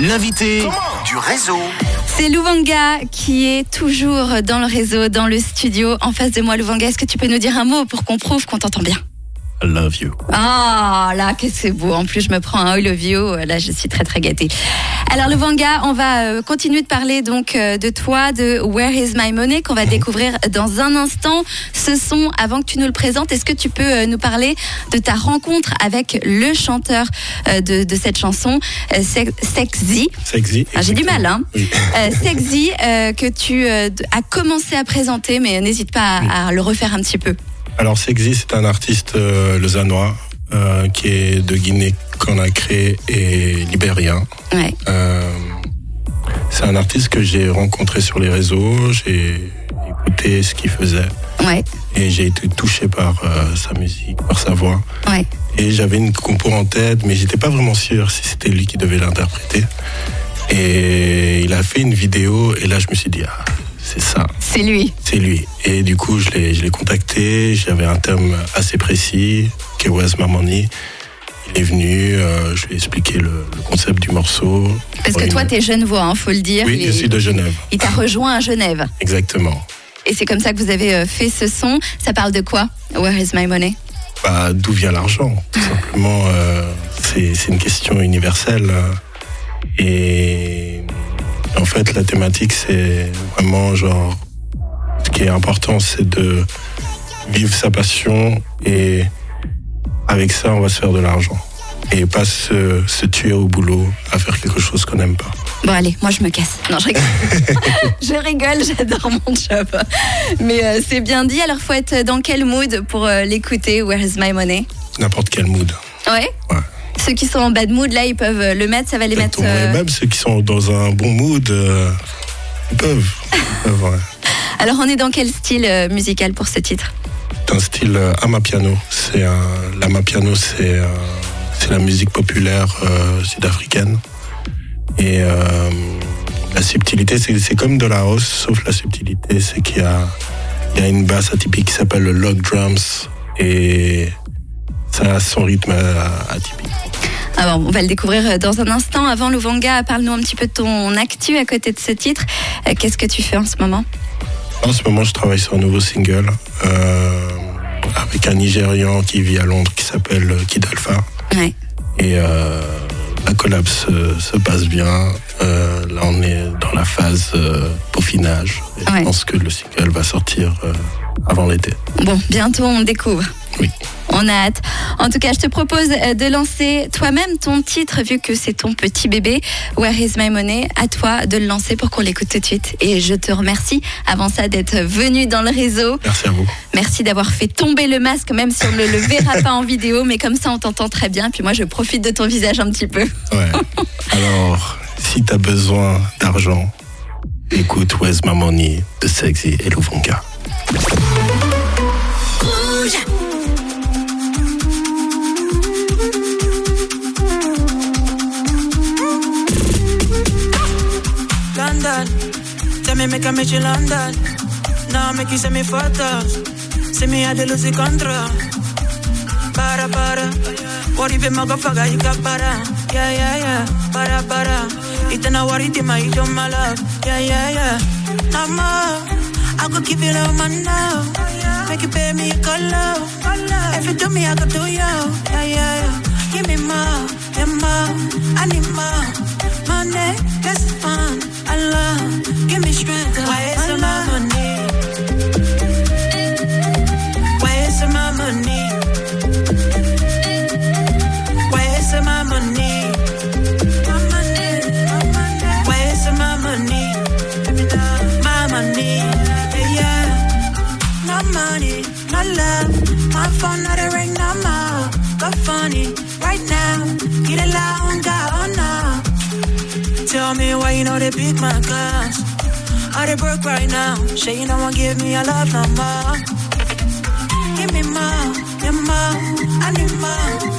L'invité du réseau. C'est Louvanga qui est toujours dans le réseau, dans le studio. En face de moi, Louvanga, est-ce que tu peux nous dire un mot pour qu'on prouve qu'on t'entend bien? Love you. Ah, là, que c'est beau. En plus, je me prends un I love you. Là, je suis très, très gâtée. Alors, Louvanga, on va euh, continuer de parler donc euh, de toi, de Where is my money, qu'on va découvrir dans un instant. Ce son, avant que tu nous le présentes, est-ce que tu peux euh, nous parler de ta rencontre avec le chanteur de, de cette chanson, Sex- Sexy? Sexy. Ah, J'ai du mal, hein Oui. Euh, Sexy, euh, que tu euh, as commencé à présenter, mais n'hésite pas à, à le refaire un petit peu. Alors Sexy, c'est un artiste euh, lausannois euh, qui est de Guinée-Conakry et libérien. Ouais. Euh, c'est un artiste que j'ai rencontré sur les réseaux, j'ai écouté ce qu'il faisait Ouais, et j'ai été touché par euh, sa musique, par sa voix. ouais. Et j'avais une compo en tête, mais j'étais pas vraiment sûr si c'était lui qui devait l'interpréter. Et il a fait une vidéo et là je me suis dit, ah, c'est ça. C'est lui. C'est lui. Et du coup, je l'ai, contacté. J'avais un thème assez précis, my money. Il est venu, euh, je lui ai expliqué le, le concept du morceau. Parce que toi, il- t'es Genevois, hein, faut le dire. Oui, Il je suis de Genève. Il t'a rejoint à Genève. Exactement. Et c'est comme ça que vous avez euh, fait ce son. Ça parle de quoi? Where is my money? Bah, d'où vient l'argent? Tout simplement, euh, c'est, une question universelle. Et en fait, la thématique, c'est vraiment genre. Ce qui est important, c'est de vivre sa passion et avec ça, on va se faire de l'argent. Et pas se, se tuer au boulot à faire quelque chose qu'on n'aime pas. Bon, allez, moi je me casse. Non, je rigole. je rigole, j'adore mon job. Mais euh, c'est bien dit. Alors, faut être dans quel mood pour euh, l'écouter? Where is my money? N'importe quel mood. Ouais. Ouais. Ceux qui sont en bad mood, là, ils peuvent euh, le mettre. Ça va les mettre. Euh, Et même ceux qui sont dans un bon mood, euh, ils peuvent. Ouais. Alors, on est dans quel style euh, musical pour ce titre? C'est un style amapiano. C'est un, l'amapiano, c'est c'est la musique populaire euh, sud-africaine. Et euh, la subtilité, c'est comme de la house, sauf la subtilité, c'est qu'il y a, il y a une basse atypique qui s'appelle le log drums et ça a son rythme atypique. Alors, on va le découvrir euh, dans un instant. Avant, Louvanga, parle-nous un petit peu de ton actu à côté de ce titre. Euh, Qu'est-ce que tu fais en ce moment? En ce moment, je travaille sur un nouveau single euh, avec un Nigérian qui vit à Londres qui s'appelle Kid Alpha. Ouais. Et euh, la collab se, se passe bien. Euh, là, on est dans la phase peaufinage. Et Ouais. Je pense que le single va sortir avant l'été. Bon, bientôt, on découvre. Oui. On a hâte. En tout cas, je te propose euh, de lancer toi-même ton titre, vu que c'est ton petit bébé. Where is my money? À toi de le lancer pour qu'on l'écoute tout de suite. Et je te remercie, avant ça, d'être venu dans le réseau. Merci à vous. Merci d'avoir fait tomber le masque, même si on ne le verra pas en vidéo. Mais comme ça, on t'entend très bien. Puis moi, je profite de ton visage un petit peu. Ouais. Alors, si tu as besoin d'argent, écoute Where's My Money de Sexy et Louvonga. London. Tell me make I meet you London. Now make you send me photos. Send me they lose the control. Para para. What if you motherfucker you got para? Yeah yeah yeah. Para para. It's not worry to my you my love. Yeah yeah yeah. More. I go give you love man now. Make you pay me a color. If you do me, I go do you. Yeah yeah yeah. Give me more, yeah more. I need more. Money, that's I love. Give me strength. Why is my money? Tell me why you know they beat my class. Are they broke right now? Say you don't want give me your love no more. Give me more, yeah more. I need more.